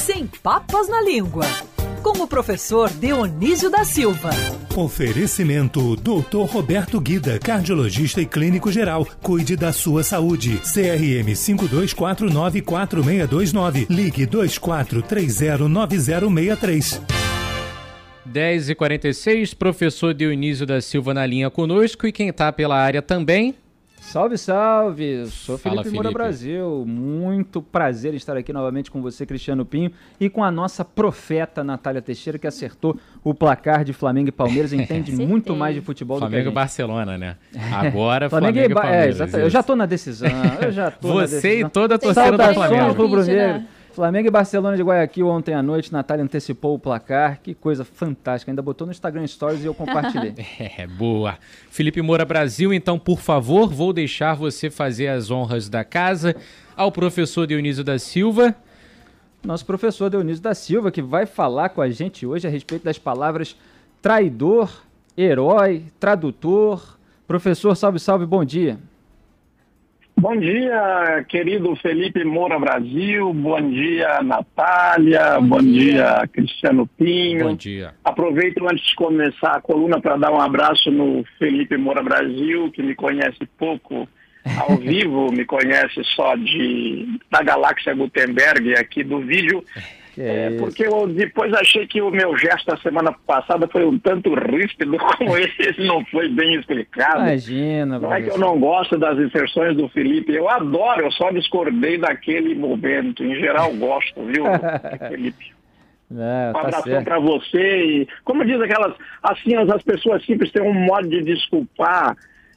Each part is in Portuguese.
sem papas na língua, com o professor Dionísio da Silva. Oferecimento Dr. Roberto Guida, cardiologista e clínico geral. Cuide da sua saúde. CRM 52494629. Ligue 24309063. 10 e 46 professor Dionísio da Silva na linha conosco e quem está pela área também, Salve, salve! Sou Fala, Felipe Moura Felipe. Brasil. Muito prazer em estar aqui novamente com você, Cristiano Pinho, e com a nossa profeta Natália Teixeira, que acertou o placar de Flamengo e Palmeiras, entende Acertei. muito mais de futebol Flamengo do e que a gente. Barcelona, né? Agora Flamengo, Flamengo, e e é, Palmeiras. exatamente. Eu já tô na decisão. Eu já tô na Você e decisão. toda a torcida do Saudações, Flamengo. Rubro Vídeo, né? Negro. Flamengo e Barcelona de Guayaquil ontem à noite. Natália antecipou o placar. Que coisa fantástica. Ainda botou no Instagram Stories e eu compartilhei. É, boa. Felipe Moura Brasil, então, por favor, vou deixar você fazer as honras da casa ao professor Dionísio da Silva. Nosso professor Dionísio da Silva, que vai falar com a gente hoje a respeito das palavras traidor, herói, tradutor. Professor, salve, salve, bom dia. Bom dia, querido Felipe Moura Brasil. Bom dia, Natália. Bom, dia. Cristiano Pinho. Bom dia. Aproveito antes de começar a coluna para dar um abraço no Felipe Moura Brasil, que me conhece pouco ao vivo, me conhece só de da Galáxia Gutenberg aqui do vídeo. É, isso. porque eu depois achei que o meu gesto da semana passada foi um tanto ríspido, como esse não foi bem explicado. Imagina, Não é que eu não gosto das inserções do Felipe, eu adoro, eu só discordei daquele momento. Em geral, gosto, viu, Felipe? É, Um tá abração certo. para você. E, como diz aquelas, assim, as, as pessoas simples têm um modo de desculpar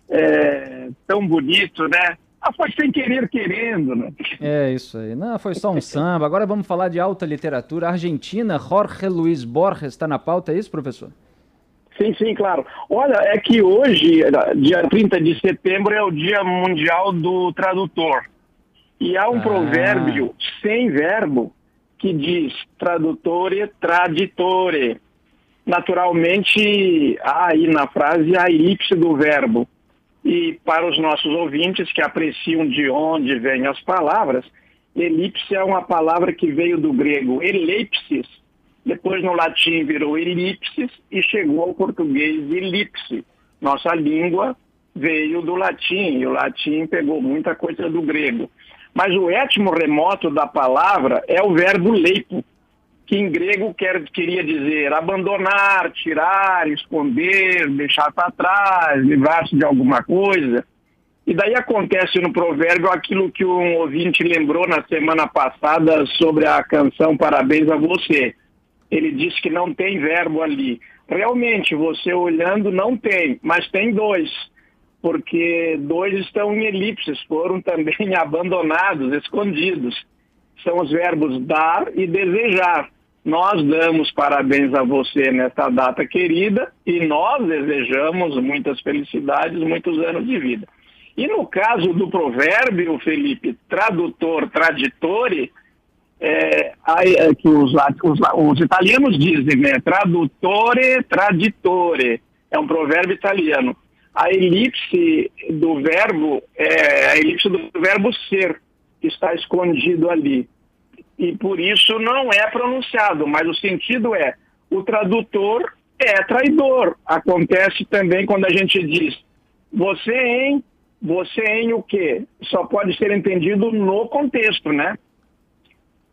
é, tão bonito, né? Ah, foi sem querer querendo, né? É isso aí. Não, foi só um samba. Agora vamos falar de alta literatura. Argentina, Jorge Luiz Borges está na pauta, é isso, professor? Sim, sim, claro. Olha, é que hoje, dia 30 de setembro, é o Dia Mundial do Tradutor. E há um Ah. provérbio sem verbo que diz tradutore, traditore. Naturalmente, há aí na frase a elipse do verbo. E para os nossos ouvintes que apreciam de onde vêm as palavras, elipse é uma palavra que veio do grego elipsis, depois no latim virou elipsis e chegou ao português elipse. Nossa língua veio do latim e o latim pegou muita coisa do grego. Mas o étimo remoto da palavra é o verbo leipo, que em grego quer, queria dizer abandonar, tirar, esconder, deixar para trás, livrar-se de alguma coisa. E daí acontece no provérbio aquilo que um ouvinte lembrou na semana passada sobre a canção Parabéns a Você. Ele disse que não tem verbo ali. Realmente, você olhando não tem, mas tem dois, porque dois estão em elipses, foram também abandonados, escondidos. São os verbos dar e desejar. Nós damos parabéns a você nesta data querida e nós desejamos muitas felicidades, muitos anos de vida. E no caso do provérbio, Felipe, tradutor, traditore, é, é, que os, os, os italianos dizem, né? Tradutore, traditore. É um provérbio italiano. A elipse do verbo é a elipse do verbo ser, está escondido ali. E por isso não é pronunciado, mas o sentido é: o tradutor é traidor. Acontece também quando a gente diz você em, você em o quê? Só pode ser entendido no contexto, né?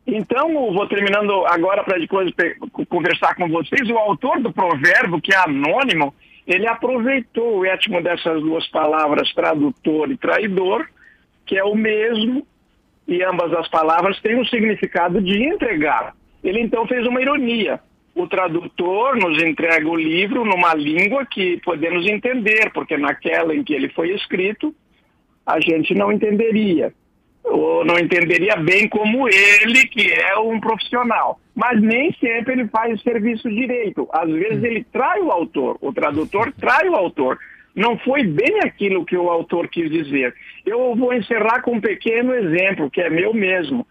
Então, vou terminando agora para depois conversar com vocês. O autor do provérbio, que é anônimo, ele aproveitou o étimo dessas duas palavras, tradutor e traidor, que é o mesmo, e ambas as palavras têm o significado de entregar. Ele então fez uma ironia. O tradutor nos entrega o livro numa língua que podemos entender, porque naquela em que ele foi escrito, a gente não entenderia ou não entenderia bem como ele, que é um profissional. Mas nem sempre ele faz o serviço direito. Às vezes ele trai o autor, o tradutor trai o autor. Não foi bem aquilo que o autor quis dizer. Eu vou encerrar com um pequeno exemplo, que é meu mesmo.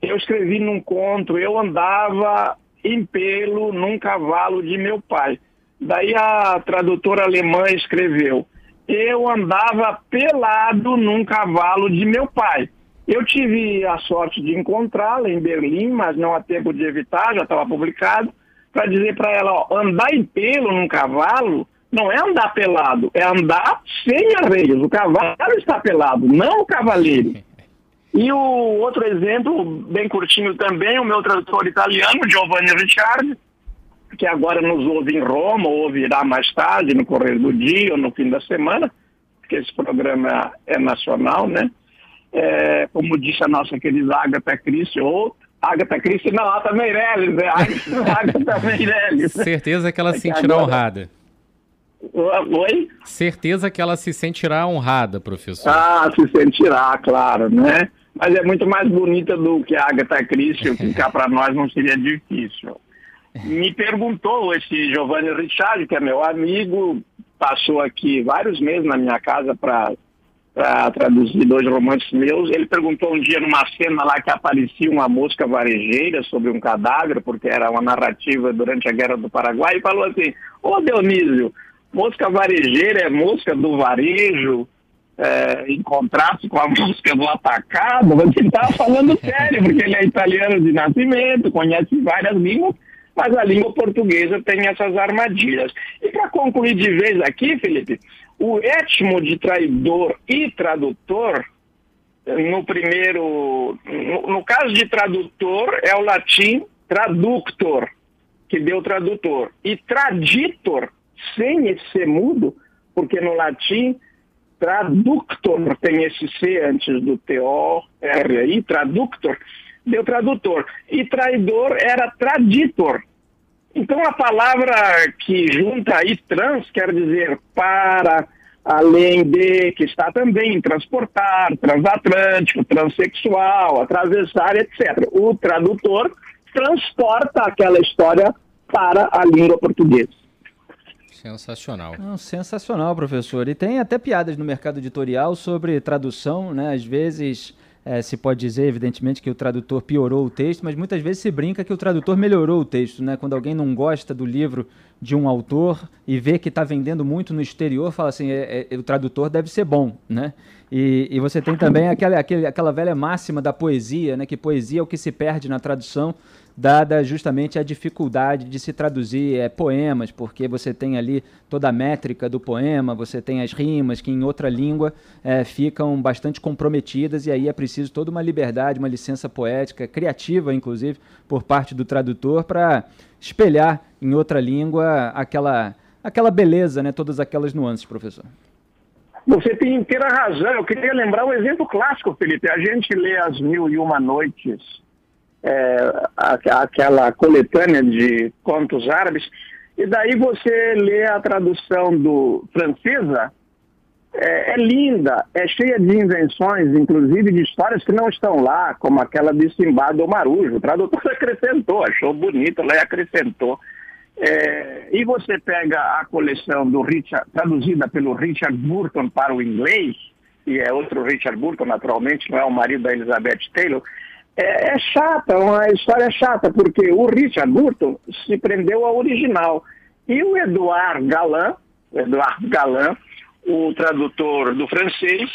Eu escrevi num conto, eu andava em pelo num cavalo de meu pai. Daí a tradutora alemã escreveu, eu andava pelado num cavalo de meu pai. Eu tive a sorte de encontrá-la em Berlim, mas não há tempo de evitar, já estava publicado, para dizer para ela, ó, andar em pelo num cavalo não é andar pelado, é andar sem arreios. O cavalo está pelado, não o cavaleiro. E o outro exemplo, bem curtinho também, o meu tradutor italiano, Giovanni Ricciardi, que agora nos ouve em Roma, ou ouvirá mais tarde, no correr do dia ou no fim da semana, porque esse programa é nacional, né? É, como disse a nossa querida Agatha Christie, ou Agatha Christie, não, Agatha Meirelles, é Agatha Meirelles. Certeza que ela se sentirá honrada. Oi? Certeza que ela se sentirá honrada, professor. Ah, se sentirá, claro, né? Mas é muito mais bonita do que a Agatha Christie, cá para nós não seria difícil. Me perguntou esse Giovanni Ricciardi, que é meu amigo, passou aqui vários meses na minha casa para traduzir dois romances meus. Ele perguntou um dia numa cena lá que aparecia uma mosca varejeira sobre um cadáver, porque era uma narrativa durante a Guerra do Paraguai, e falou assim, ô Dionísio, mosca varejeira é mosca do varejo, é, em contraste com a música do atacado, mas ele estava falando sério, porque ele é italiano de nascimento, conhece várias línguas, mas a língua portuguesa tem essas armadilhas. E para concluir de vez aqui, Felipe, o etmo de traidor e tradutor, no primeiro, no, no caso de tradutor, é o latim traductor, que deu tradutor, e traditor, sem esse ser mudo, porque no latim traductor tem esse C antes do T-O-R aí, traductor, deu tradutor. E traidor era traditor. Então a palavra que junta aí trans quer dizer para, além de, que está também transportar, transatlântico, transexual, atravessar, etc. O tradutor transporta aquela história para a língua portuguesa. Sensacional. Não, sensacional, professor. E tem até piadas no mercado editorial sobre tradução, né? Às vezes é, se pode dizer, evidentemente, que o tradutor piorou o texto, mas muitas vezes se brinca que o tradutor melhorou o texto, né? Quando alguém não gosta do livro de um autor e vê que está vendendo muito no exterior, fala assim, é, é, o tradutor deve ser bom, né? E, e você tem também aquela, aquela, aquela velha máxima da poesia, né? Que poesia é o que se perde na tradução dada justamente a dificuldade de se traduzir é, poemas, porque você tem ali toda a métrica do poema, você tem as rimas que em outra língua é, ficam bastante comprometidas, e aí é preciso toda uma liberdade, uma licença poética, criativa, inclusive, por parte do tradutor, para espelhar em outra língua aquela, aquela beleza, né, todas aquelas nuances, professor. Você tem inteira razão. Eu queria lembrar um exemplo clássico, Felipe. A gente lê As Mil e Uma Noites é, aquela coletânea de contos árabes, e daí você lê a tradução do francesa, é, é, linda, é cheia de invenções, inclusive de histórias que não estão lá, como aquela de Simba do Marujo. O tradutor acrescentou, achou bonito, lá e acrescentou. É, e você pega a coleção do Richard, traduzida pelo Richard Burton para o inglês, e é outro Richard Burton, naturalmente, não é o marido da Elizabeth Taylor, é, é chata, uma história chata, porque o Richard Burton se prendeu ao original. E o Edouard Galland, Edouard Galland, o tradutor do francês,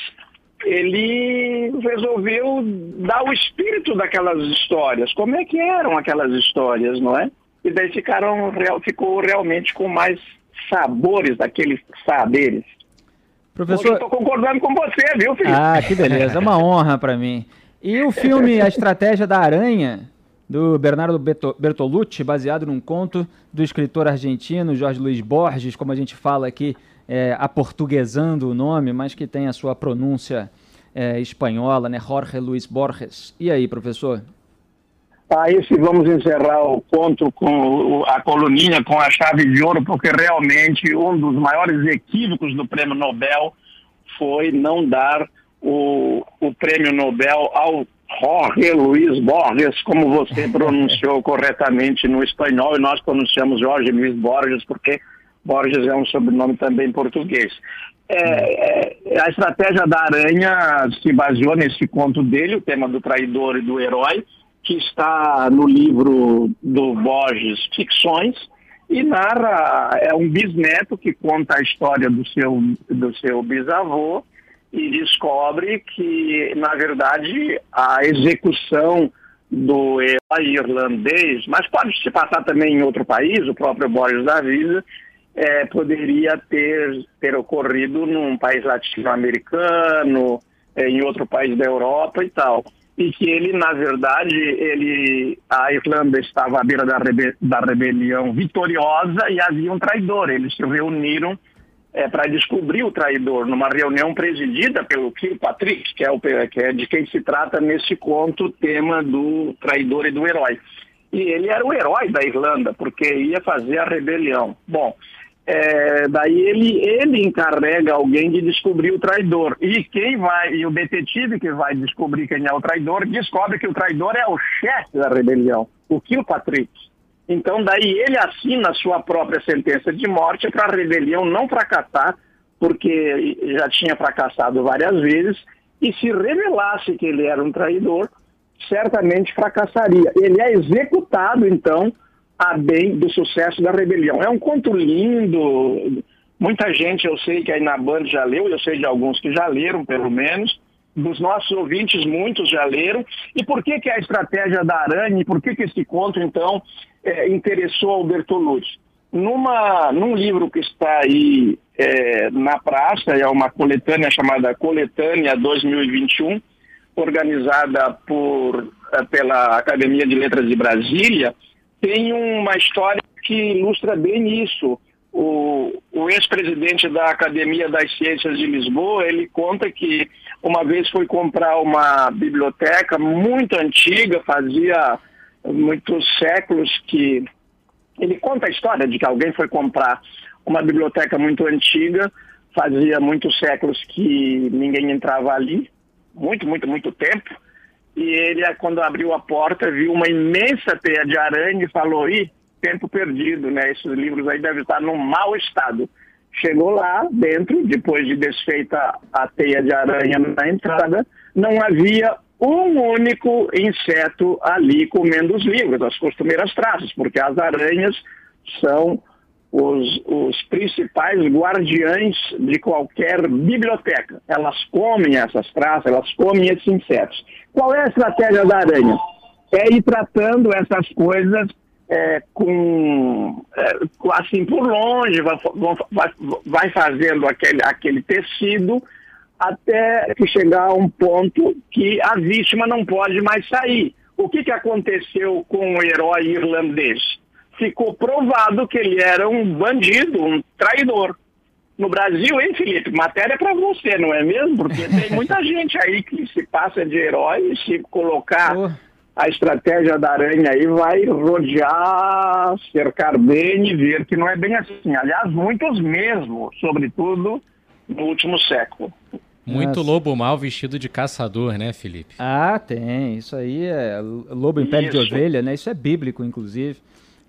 ele resolveu dar o espírito daquelas histórias. Como é que eram aquelas histórias, não é? E daí ficaram, ficou realmente com mais sabores daqueles saberes. Professor, estou concordando com você, viu, Felipe? Ah, que beleza, é uma honra para mim. E o filme A Estratégia da Aranha, do Bernardo Bertolucci, baseado num conto do escritor argentino Jorge Luiz Borges, como a gente fala aqui, é, aportuguesando o nome, mas que tem a sua pronúncia é, espanhola, né? Jorge Luiz Borges. E aí, professor? Aí se vamos encerrar o conto com a coluninha com a chave de ouro, porque realmente um dos maiores equívocos do prêmio Nobel foi não dar o, o prêmio Nobel ao Jorge Luiz Borges, como você pronunciou corretamente no espanhol, e nós pronunciamos Jorge Luiz Borges, porque Borges é um sobrenome também português. É, é, a estratégia da aranha se baseou nesse conto dele, o tema do traidor e do herói, que está no livro do Borges Ficções, e narra, é um bisneto que conta a história do seu, do seu bisavô, e descobre que, na verdade, a execução do irlandês, mas pode se passar também em outro país, o próprio Borges da Vida, é, poderia ter, ter ocorrido num país latino-americano, é, em outro país da Europa e tal. E que ele, na verdade, ele, a Irlanda estava à beira da, rebe, da rebelião vitoriosa e havia um traidor. Eles se reuniram é, para descobrir o traidor numa reunião presidida pelo Kilpatrick, que é, o, que é de quem se trata nesse conto tema do traidor e do herói. E ele era o herói da Irlanda, porque ia fazer a rebelião. Bom, é, daí ele, ele encarrega alguém de descobrir o traidor. E quem vai, e o detetive que vai descobrir quem é o traidor, descobre que o traidor é o chefe da rebelião, o Kilpatrick. Então, daí ele assina a sua própria sentença de morte para a rebelião não fracassar, porque já tinha fracassado várias vezes, e se revelasse que ele era um traidor, certamente fracassaria. Ele é executado, então, a bem do sucesso da rebelião. É um conto lindo, muita gente eu sei que aí na Band já leu, eu sei de alguns que já leram, pelo menos, dos nossos ouvintes, muitos já leram. E por que, que a estratégia da aranha, e por que, que esse conto, então, é, interessou ao Bertolucci? Numa, num livro que está aí é, na praça, é uma coletânea chamada Coletânea 2021, organizada por, é, pela Academia de Letras de Brasília, tem uma história que ilustra bem isso. O, o ex-presidente da Academia das Ciências de Lisboa, ele conta que uma vez foi comprar uma biblioteca muito antiga, fazia muitos séculos que ele conta a história de que alguém foi comprar uma biblioteca muito antiga, fazia muitos séculos que ninguém entrava ali, muito, muito, muito tempo. E ele, quando abriu a porta, viu uma imensa teia de aranha e falou: Ih, tempo perdido, né? Esses livros aí devem estar num mau estado. Chegou lá dentro, depois de desfeita a teia de aranha na entrada, não havia um único inseto ali comendo os livros, as costumeiras traças, porque as aranhas são os, os, principais guardiães de qualquer biblioteca. Elas comem essas traças, elas comem esses insetos. Qual é a estratégia da aranha? É ir tratando essas coisas é, com é, assim por longe, vai, vai, vai fazendo aquele, aquele tecido até que chegar a um ponto que a vítima não pode mais sair. O que, que aconteceu com o herói irlandês? Ficou provado que ele era um bandido, um traidor. No Brasil, hein, Felipe? Matéria para você, não é mesmo? Porque tem muita gente aí que se passa de herói e se colocar oh. a estratégia da aranha aí vai rodear, cercar bem e ver que não é bem assim. Aliás, muitos mesmo, sobretudo no último século. Muito Nossa. lobo mal vestido de caçador, né, Felipe? Ah, tem. Isso aí é lobo em pele de ovelha, né? Isso é bíblico, inclusive.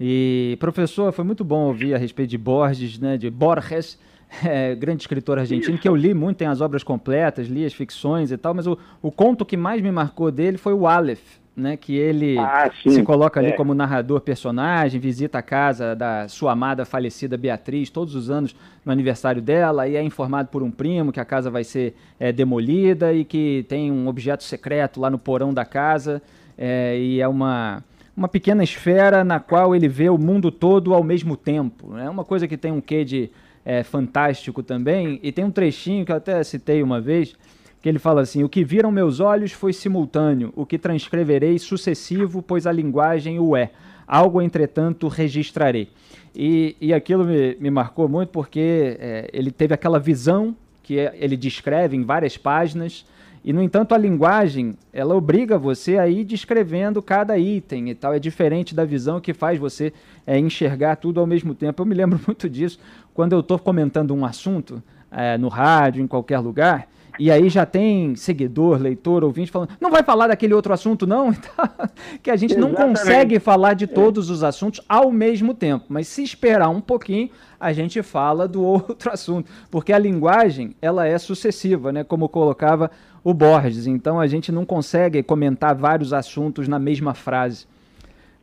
E, professor, foi muito bom ouvir a respeito de Borges, né? De Borges, é, grande escritor argentino, Isso. que eu li muito, tem as obras completas, li as ficções e tal, mas o, o conto que mais me marcou dele foi o Aleph, né, que ele ah, se coloca ali é. como narrador personagem, visita a casa da sua amada falecida Beatriz todos os anos no aniversário dela e é informado por um primo que a casa vai ser é, demolida e que tem um objeto secreto lá no porão da casa é, e é uma uma pequena esfera na qual ele vê o mundo todo ao mesmo tempo. É né? uma coisa que tem um quê de é, fantástico também e tem um trechinho que eu até citei uma vez que ele fala assim: O que viram meus olhos foi simultâneo, o que transcreverei sucessivo, pois a linguagem o é. Algo, entretanto, registrarei. E, e aquilo me, me marcou muito porque é, ele teve aquela visão que é, ele descreve em várias páginas. E, no entanto, a linguagem, ela obriga você a ir descrevendo cada item e tal. É diferente da visão que faz você é, enxergar tudo ao mesmo tempo. Eu me lembro muito disso quando eu estou comentando um assunto é, no rádio, em qualquer lugar, e aí já tem seguidor, leitor, ouvinte falando, não vai falar daquele outro assunto, não? Então, que a gente Exatamente. não consegue falar de todos os assuntos ao mesmo tempo. Mas se esperar um pouquinho, a gente fala do outro assunto. Porque a linguagem, ela é sucessiva, né? Como colocava o Borges. Então a gente não consegue comentar vários assuntos na mesma frase.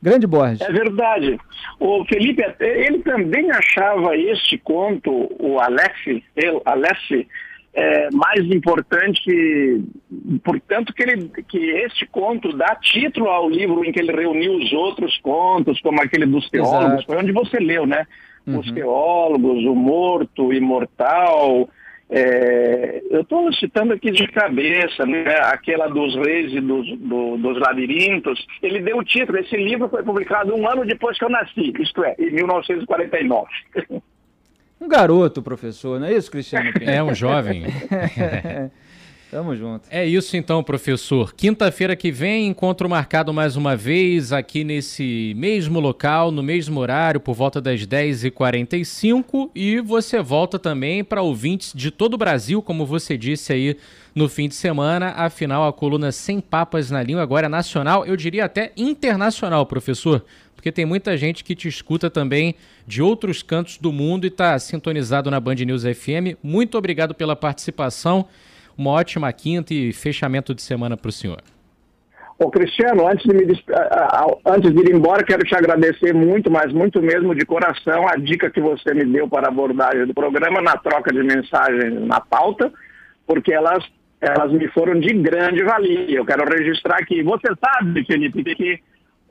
Grande Borges. É verdade. O Felipe, ele também achava este conto, o Aleph, ele, Aleph é, mais importante, portanto, que, ele, que este conto dá título ao livro em que ele reuniu os outros contos, como aquele dos teólogos, Exato. foi onde você leu, né? Uhum. Os teólogos, o morto, o imortal. É, eu estou citando aqui de cabeça, né? aquela dos reis e dos, do, dos labirintos. Ele deu o título, esse livro foi publicado um ano depois que eu nasci, isto é, em 1949. Um garoto, professor, não é isso, Cristiano? É, um jovem. Tamo junto. É isso então, professor. Quinta-feira que vem, encontro marcado mais uma vez aqui nesse mesmo local, no mesmo horário, por volta das 10h45. E você volta também para ouvintes de todo o Brasil, como você disse aí no fim de semana. Afinal, a coluna Sem Papas na Língua agora é nacional, eu diria até internacional, professor porque tem muita gente que te escuta também de outros cantos do mundo e está sintonizado na Band News FM. Muito obrigado pela participação. Uma ótima quinta e fechamento de semana para o senhor. Ô Cristiano, antes de, me, antes de ir embora, quero te agradecer muito, mas muito mesmo de coração, a dica que você me deu para a abordagem do programa na troca de mensagens na pauta, porque elas, elas me foram de grande valia. Eu quero registrar aqui. Você sabe, Felipe, que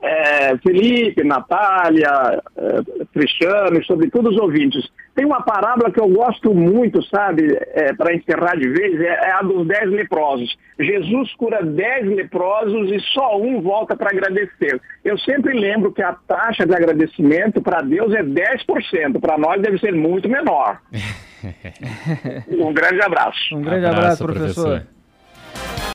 é, Felipe, Natália, é, Cristiano, sobretudo os ouvintes. Tem uma parábola que eu gosto muito, sabe, é, para encerrar de vez, é, é, a dos dez leprosos. Jesus cura dez leprosos e só um volta para agradecer. Eu sempre lembro que a taxa de agradecimento para Deus é 10%, para nós deve ser muito menor. um grande abraço. Um grande abraço, abraço professor. professor.